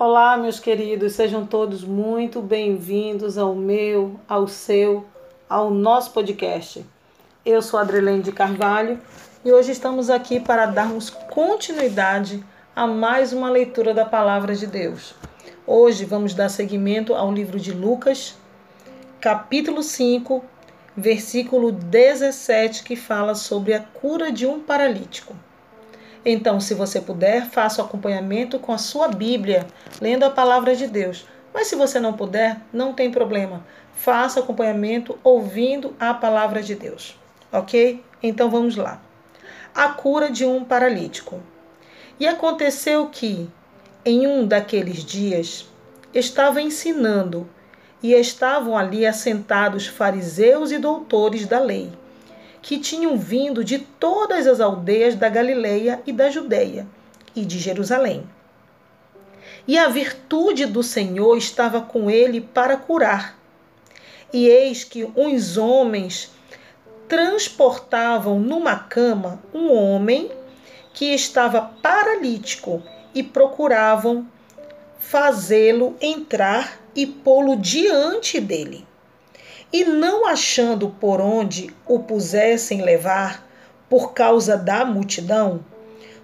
Olá, meus queridos, sejam todos muito bem-vindos ao meu, ao seu, ao nosso podcast. Eu sou Adrelene de Carvalho e hoje estamos aqui para darmos continuidade a mais uma leitura da Palavra de Deus. Hoje vamos dar seguimento ao livro de Lucas, capítulo 5, versículo 17, que fala sobre a cura de um paralítico. Então, se você puder, faça o acompanhamento com a sua Bíblia, lendo a palavra de Deus. Mas se você não puder, não tem problema. Faça acompanhamento ouvindo a palavra de Deus. Ok? Então vamos lá. A cura de um paralítico. E aconteceu que, em um daqueles dias, estava ensinando, e estavam ali assentados fariseus e doutores da lei que tinham vindo de todas as aldeias da Galileia e da Judéia e de Jerusalém. E a virtude do Senhor estava com ele para curar. E eis que uns homens transportavam numa cama um homem que estava paralítico e procuravam fazê-lo entrar e pô-lo diante dele e não achando por onde o pusessem levar, por causa da multidão,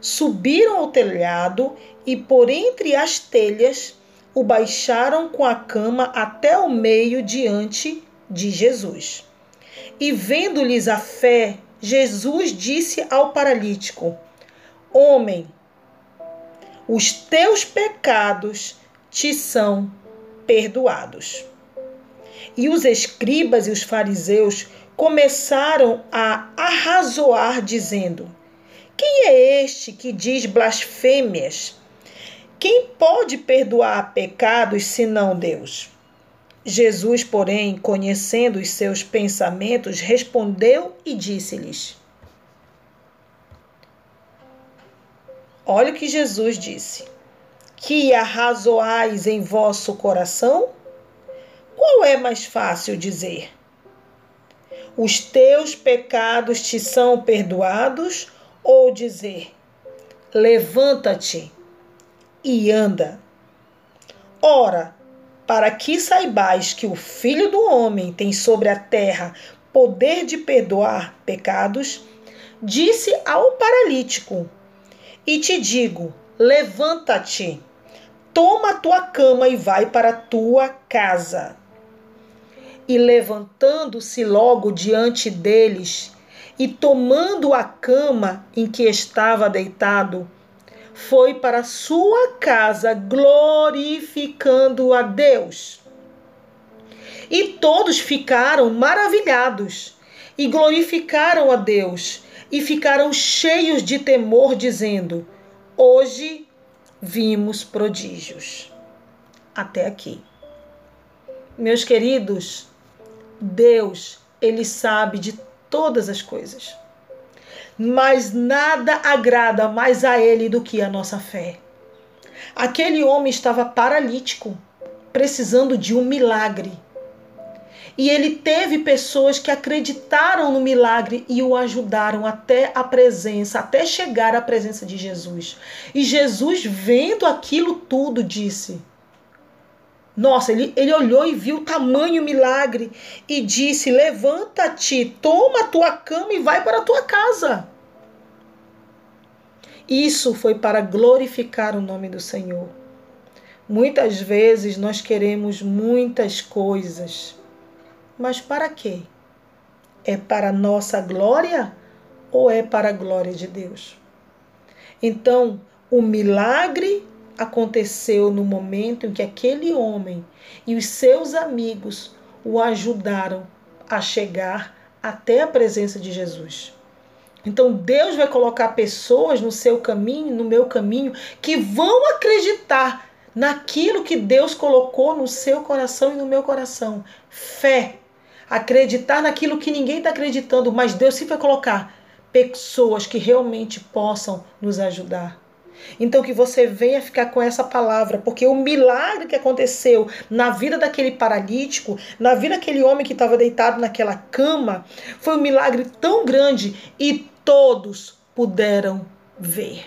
subiram ao telhado e por entre as telhas o baixaram com a cama até o meio diante de Jesus. E vendo-lhes a fé, Jesus disse ao paralítico: Homem, os teus pecados te são perdoados. E os escribas e os fariseus começaram a arrazoar, dizendo: Quem é este que diz blasfêmias? Quem pode perdoar pecados senão Deus? Jesus, porém, conhecendo os seus pensamentos, respondeu e disse-lhes: Olha o que Jesus disse: Que arrazoais em vosso coração? É mais fácil dizer? Os teus pecados te são perdoados ou dizer: Levanta-te e anda. Ora, para que saibais que o Filho do Homem tem sobre a terra poder de perdoar pecados, disse ao paralítico: E te digo: levanta-te, toma a tua cama e vai para a tua casa e levantando-se logo diante deles, e tomando a cama em que estava deitado, foi para sua casa glorificando a Deus. E todos ficaram maravilhados e glorificaram a Deus e ficaram cheios de temor, dizendo: Hoje vimos prodígios. Até aqui. Meus queridos, Deus, ele sabe de todas as coisas. Mas nada agrada mais a ele do que a nossa fé. Aquele homem estava paralítico, precisando de um milagre. E ele teve pessoas que acreditaram no milagre e o ajudaram até a presença, até chegar à presença de Jesus. E Jesus, vendo aquilo tudo, disse: nossa, ele, ele olhou e viu o tamanho milagre e disse: Levanta-te, toma a tua cama e vai para a tua casa. Isso foi para glorificar o nome do Senhor. Muitas vezes nós queremos muitas coisas, mas para quê? É para nossa glória ou é para a glória de Deus? Então, o milagre aconteceu no momento em que aquele homem e os seus amigos o ajudaram a chegar até a presença de Jesus. Então Deus vai colocar pessoas no seu caminho, no meu caminho, que vão acreditar naquilo que Deus colocou no seu coração e no meu coração. Fé. Acreditar naquilo que ninguém está acreditando, mas Deus sempre vai colocar pessoas que realmente possam nos ajudar. Então que você venha ficar com essa palavra, porque o milagre que aconteceu na vida daquele paralítico, na vida daquele homem que estava deitado naquela cama, foi um milagre tão grande e todos puderam ver.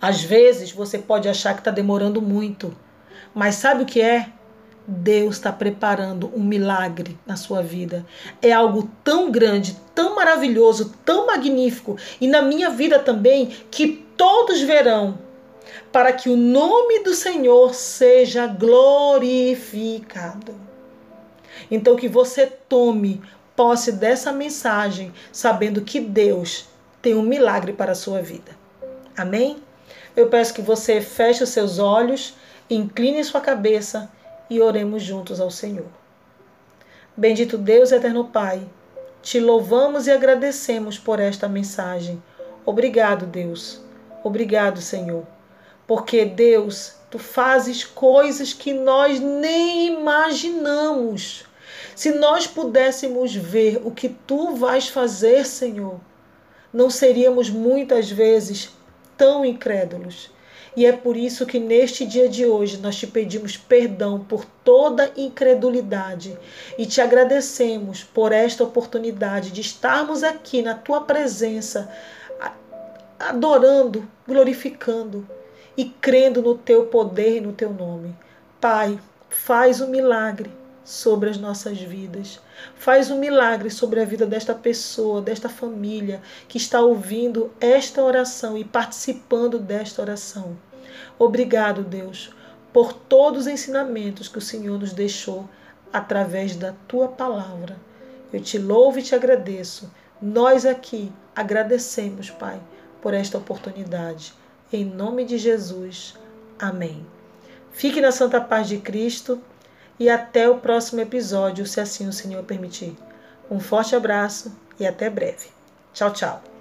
Às vezes você pode achar que está demorando muito, mas sabe o que é? Deus está preparando um milagre na sua vida. É algo tão grande, tão maravilhoso, tão magnífico e na minha vida também que todos verão para que o nome do Senhor seja glorificado. Então que você tome posse dessa mensagem, sabendo que Deus tem um milagre para a sua vida. Amém? Eu peço que você feche os seus olhos, incline sua cabeça e oremos juntos ao Senhor. Bendito Deus, eterno Pai, te louvamos e agradecemos por esta mensagem. Obrigado, Deus. Obrigado, Senhor. Porque, Deus, tu fazes coisas que nós nem imaginamos. Se nós pudéssemos ver o que tu vais fazer, Senhor, não seríamos muitas vezes tão incrédulos. E é por isso que neste dia de hoje nós te pedimos perdão por toda incredulidade e te agradecemos por esta oportunidade de estarmos aqui na tua presença, adorando, glorificando e crendo no teu poder e no teu nome. Pai, faz um milagre sobre as nossas vidas. Faz um milagre sobre a vida desta pessoa, desta família que está ouvindo esta oração e participando desta oração. Obrigado, Deus, por todos os ensinamentos que o Senhor nos deixou através da tua palavra. Eu te louvo e te agradeço. Nós aqui agradecemos, Pai, por esta oportunidade. Em nome de Jesus. Amém. Fique na santa paz de Cristo e até o próximo episódio, se assim o Senhor permitir. Um forte abraço e até breve. Tchau, tchau.